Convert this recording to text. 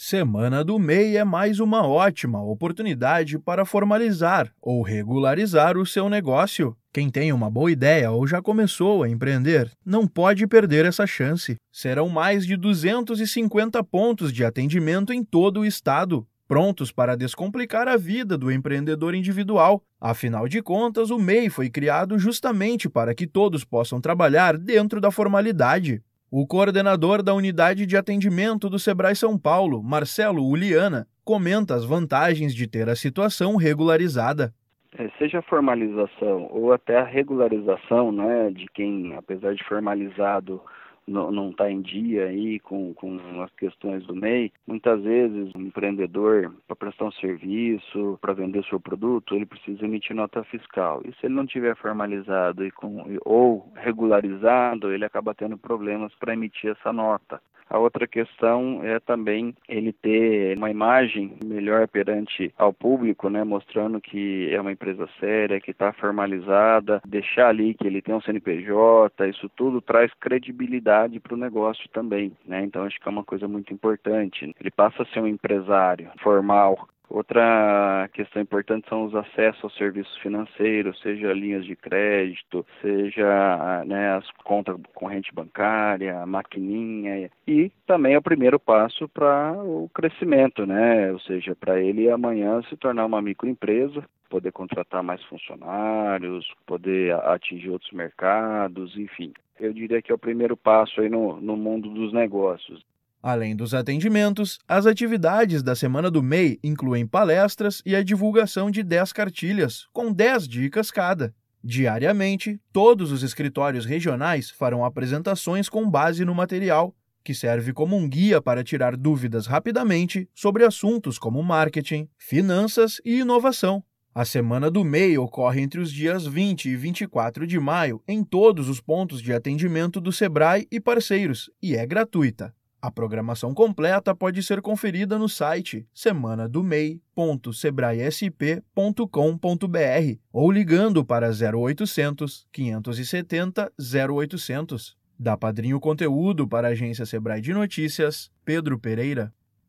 Semana do MEI é mais uma ótima oportunidade para formalizar ou regularizar o seu negócio. Quem tem uma boa ideia ou já começou a empreender não pode perder essa chance. Serão mais de 250 pontos de atendimento em todo o estado, prontos para descomplicar a vida do empreendedor individual. Afinal de contas, o MEI foi criado justamente para que todos possam trabalhar dentro da formalidade. O coordenador da unidade de atendimento do Sebrae São Paulo, Marcelo Uliana, comenta as vantagens de ter a situação regularizada. É, seja a formalização ou até a regularização né, de quem, apesar de formalizado, não está em dia aí com, com as questões do MEI, muitas vezes o empreendedor, para prestar um serviço, para vender seu produto, ele precisa emitir nota fiscal. E se ele não tiver formalizado e com, ou regularizado, ele acaba tendo problemas para emitir essa nota. A outra questão é também ele ter uma imagem melhor perante ao público, né, mostrando que é uma empresa séria, que está formalizada, deixar ali que ele tem um CNPJ, isso tudo traz credibilidade para o negócio também, né? Então acho que é uma coisa muito importante. Ele passa a ser um empresário formal, Outra questão importante são os acessos aos serviços financeiros, seja linhas de crédito, seja né, as contas corrente bancária, maquininha, e também é o primeiro passo para o crescimento, né? Ou seja, para ele amanhã se tornar uma microempresa, poder contratar mais funcionários, poder atingir outros mercados, enfim. Eu diria que é o primeiro passo aí no, no mundo dos negócios. Além dos atendimentos, as atividades da Semana do MEI incluem palestras e a divulgação de 10 cartilhas, com 10 dicas cada. Diariamente, todos os escritórios regionais farão apresentações com base no material, que serve como um guia para tirar dúvidas rapidamente sobre assuntos como marketing, finanças e inovação. A Semana do MEI ocorre entre os dias 20 e 24 de maio em todos os pontos de atendimento do Sebrae e parceiros e é gratuita. A programação completa pode ser conferida no site semanadomei.sebraesp.com.br ou ligando para 0800 570 0800. Da Padrinho Conteúdo para a agência Sebrae de Notícias, Pedro Pereira.